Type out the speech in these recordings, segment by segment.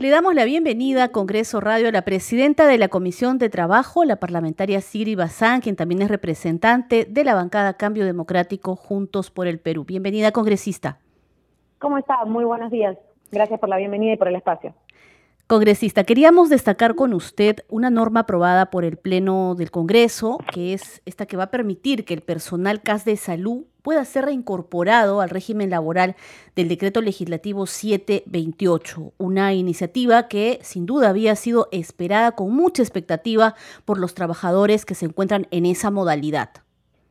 Le damos la bienvenida a Congreso Radio a la presidenta de la Comisión de Trabajo, la parlamentaria Siri Bazán, quien también es representante de la bancada Cambio Democrático Juntos por el Perú. Bienvenida, congresista. ¿Cómo está? Muy buenos días. Gracias por la bienvenida y por el espacio. Congresista, queríamos destacar con usted una norma aprobada por el Pleno del Congreso, que es esta que va a permitir que el personal CAS de salud pueda ser reincorporado al régimen laboral del decreto legislativo 728, una iniciativa que sin duda había sido esperada con mucha expectativa por los trabajadores que se encuentran en esa modalidad.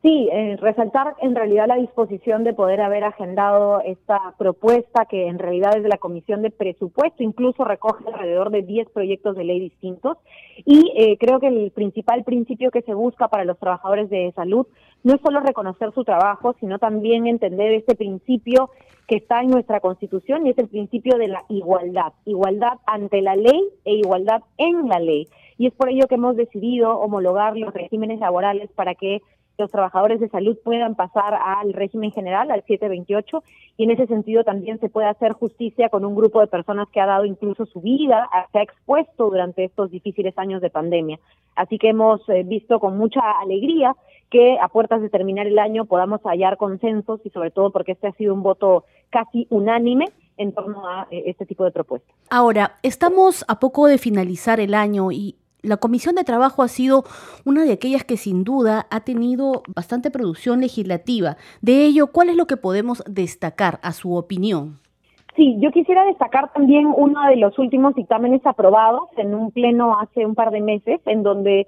Sí, eh, resaltar en realidad la disposición de poder haber agendado esta propuesta que en realidad es de la Comisión de Presupuesto, incluso recoge alrededor de 10 proyectos de ley distintos y eh, creo que el principal principio que se busca para los trabajadores de salud no es solo reconocer su trabajo, sino también entender este principio que está en nuestra Constitución y es el principio de la igualdad, igualdad ante la ley e igualdad en la ley. Y es por ello que hemos decidido homologar los regímenes laborales para que los trabajadores de salud puedan pasar al régimen general, al 728, y en ese sentido también se puede hacer justicia con un grupo de personas que ha dado incluso su vida, se ha expuesto durante estos difíciles años de pandemia. Así que hemos eh, visto con mucha alegría que a puertas de terminar el año podamos hallar consensos y sobre todo porque este ha sido un voto casi unánime en torno a eh, este tipo de propuestas. Ahora, estamos a poco de finalizar el año y la Comisión de Trabajo ha sido una de aquellas que sin duda ha tenido bastante producción legislativa. De ello, ¿cuál es lo que podemos destacar a su opinión? Sí, yo quisiera destacar también uno de los últimos dictámenes aprobados en un pleno hace un par de meses, en donde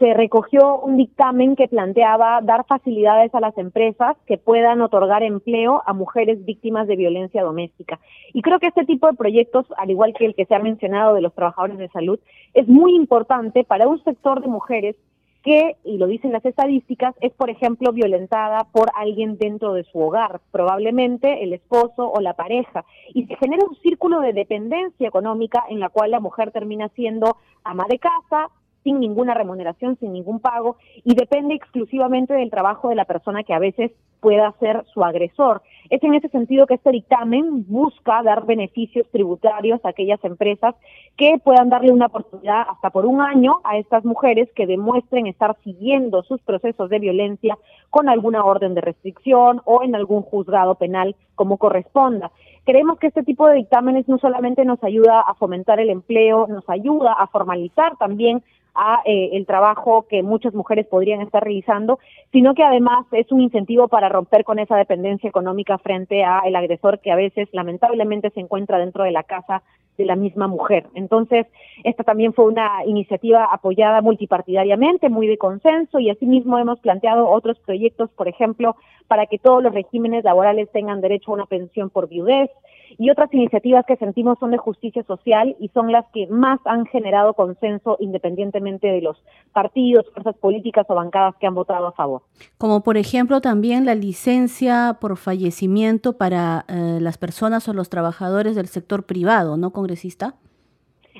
se recogió un dictamen que planteaba dar facilidades a las empresas que puedan otorgar empleo a mujeres víctimas de violencia doméstica. Y creo que este tipo de proyectos, al igual que el que se ha mencionado de los trabajadores de salud, es muy importante para un sector de mujeres que, y lo dicen las estadísticas, es, por ejemplo, violentada por alguien dentro de su hogar, probablemente el esposo o la pareja, y se genera un círculo de dependencia económica en la cual la mujer termina siendo ama de casa, sin ninguna remuneración, sin ningún pago, y depende exclusivamente del trabajo de la persona que a veces pueda ser su agresor. Es en ese sentido que este dictamen busca dar beneficios tributarios a aquellas empresas que puedan darle una oportunidad hasta por un año a estas mujeres que demuestren estar siguiendo sus procesos de violencia con alguna orden de restricción o en algún juzgado penal como corresponda. Creemos que este tipo de dictámenes no solamente nos ayuda a fomentar el empleo, nos ayuda a formalizar también a eh, el trabajo que muchas mujeres podrían estar realizando, sino que además es un incentivo para romper con esa dependencia económica frente a el agresor que a veces lamentablemente se encuentra dentro de la casa de la misma mujer. Entonces, esta también fue una iniciativa apoyada multipartidariamente, muy de consenso, y asimismo hemos planteado otros proyectos, por ejemplo, para que todos los regímenes laborales tengan derecho a una pensión por viudez, y otras iniciativas que sentimos son de justicia social y son las que más han generado consenso independientemente de los partidos, fuerzas políticas o bancadas que han votado a favor. Como por ejemplo también la licencia por fallecimiento para eh, las personas o los trabajadores del sector privado, ¿no, congresista?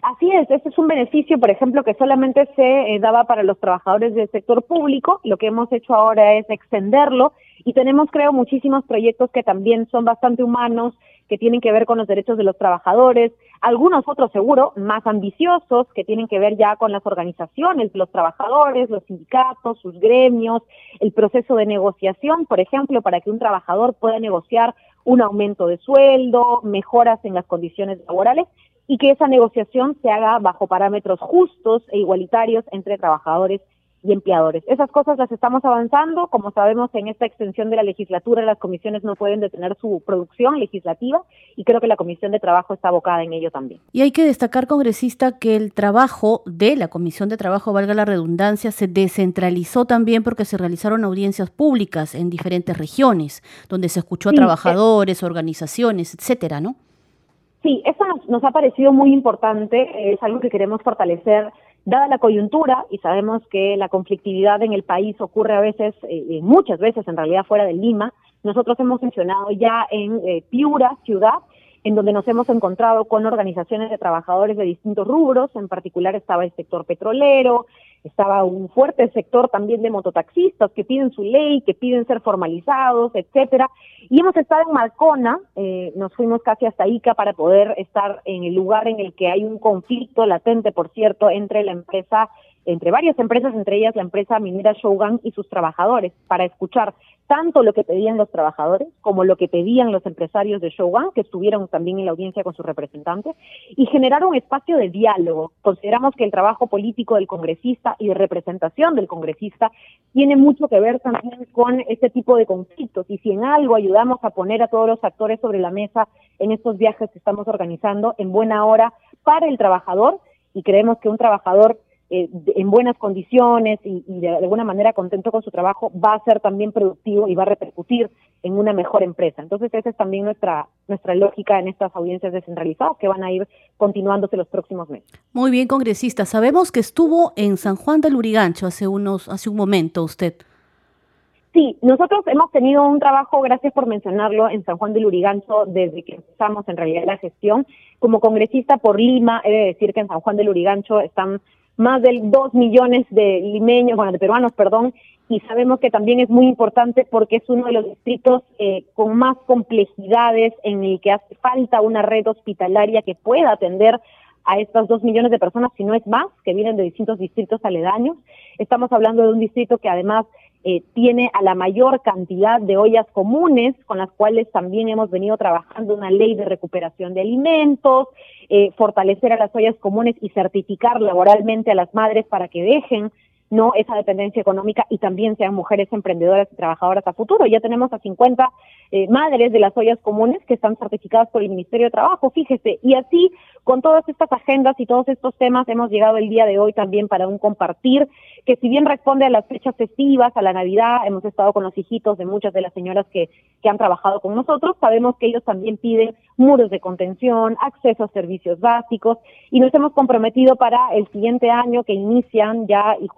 Así es, este es un beneficio, por ejemplo, que solamente se eh, daba para los trabajadores del sector público. Lo que hemos hecho ahora es extenderlo y tenemos, creo, muchísimos proyectos que también son bastante humanos, que tienen que ver con los derechos de los trabajadores, algunos otros seguro más ambiciosos que tienen que ver ya con las organizaciones, los trabajadores, los sindicatos, sus gremios, el proceso de negociación, por ejemplo, para que un trabajador pueda negociar un aumento de sueldo, mejoras en las condiciones laborales y que esa negociación se haga bajo parámetros justos e igualitarios entre trabajadores y empleadores. Esas cosas las estamos avanzando. Como sabemos, en esta extensión de la legislatura las comisiones no pueden detener su producción legislativa y creo que la Comisión de Trabajo está abocada en ello también. Y hay que destacar, congresista, que el trabajo de la Comisión de Trabajo, valga la redundancia, se descentralizó también porque se realizaron audiencias públicas en diferentes regiones, donde se escuchó a trabajadores, organizaciones, etcétera, ¿no? Sí, eso nos, ha parecido muy importante, es algo que queremos fortalecer dada la coyuntura, y sabemos que la conflictividad en el país ocurre a veces, eh, muchas veces en realidad fuera de Lima, nosotros hemos mencionado ya en eh, Piura, ciudad, en donde nos hemos encontrado con organizaciones de trabajadores de distintos rubros, en particular estaba el sector petrolero, estaba un fuerte sector también de mototaxistas que piden su ley, que piden ser formalizados, etcétera. Y hemos estado en Marcona, eh, nos fuimos casi hasta Ica para poder estar en el lugar en el que hay un conflicto latente, por cierto, entre la empresa entre varias empresas, entre ellas la empresa minera Shogun y sus trabajadores, para escuchar tanto lo que pedían los trabajadores como lo que pedían los empresarios de Shogun, que estuvieron también en la audiencia con sus representantes, y generar un espacio de diálogo. Consideramos que el trabajo político del congresista y de representación del congresista tiene mucho que ver también con este tipo de conflictos, y si en algo ayudamos a poner a todos los actores sobre la mesa en estos viajes que estamos organizando en buena hora para el trabajador, y creemos que un trabajador eh, en buenas condiciones y, de alguna manera contento con su trabajo, va a ser también productivo y va a repercutir en una mejor empresa. Entonces, esa es también nuestra, nuestra lógica en estas audiencias descentralizadas que van a ir continuándose los próximos meses. Muy bien, congresista. Sabemos que estuvo en San Juan del Urigancho hace, unos, hace un momento usted. Sí, nosotros hemos tenido un trabajo, gracias por mencionarlo, en San Juan del Urigancho desde que empezamos en realidad la gestión. Como congresista por Lima, he de decir que en San Juan del Urigancho están más de dos millones de limeños, bueno, de peruanos, perdón, y sabemos que también es muy importante porque es uno de los distritos eh, con más complejidades en el que hace falta una red hospitalaria que pueda atender a estas dos millones de personas, si no es más, que vienen de distintos distritos aledaños. Estamos hablando de un distrito que además eh, tiene a la mayor cantidad de ollas comunes, con las cuales también hemos venido trabajando una ley de recuperación de alimentos, eh, fortalecer a las ollas comunes y certificar laboralmente a las madres para que dejen no esa dependencia económica y también sean mujeres emprendedoras y trabajadoras a futuro. Ya tenemos a 50 eh, madres de las ollas comunes que están certificadas por el Ministerio de Trabajo, fíjese, y así con todas estas agendas y todos estos temas hemos llegado el día de hoy también para un compartir que si bien responde a las fechas festivas, a la Navidad, hemos estado con los hijitos de muchas de las señoras que, que han trabajado con nosotros, sabemos que ellos también piden muros de contención, acceso a servicios básicos y nos hemos comprometido para el siguiente año que inician ya y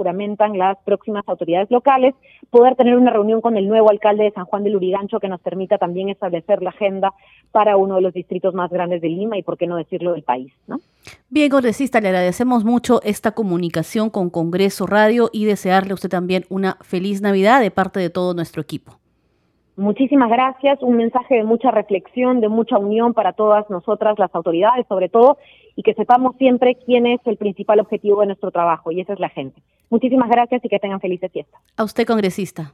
las próximas autoridades locales, poder tener una reunión con el nuevo alcalde de San Juan del Urigancho que nos permita también establecer la agenda para uno de los distritos más grandes de Lima y por qué no decirlo del país, ¿no? Bien, congresista, le agradecemos mucho esta comunicación con Congreso Radio y desearle a usted también una feliz Navidad de parte de todo nuestro equipo. Muchísimas gracias, un mensaje de mucha reflexión, de mucha unión para todas nosotras, las autoridades sobre todo, y que sepamos siempre quién es el principal objetivo de nuestro trabajo, y esa es la gente. Muchísimas gracias y que tengan felices fiestas. A usted, congresista.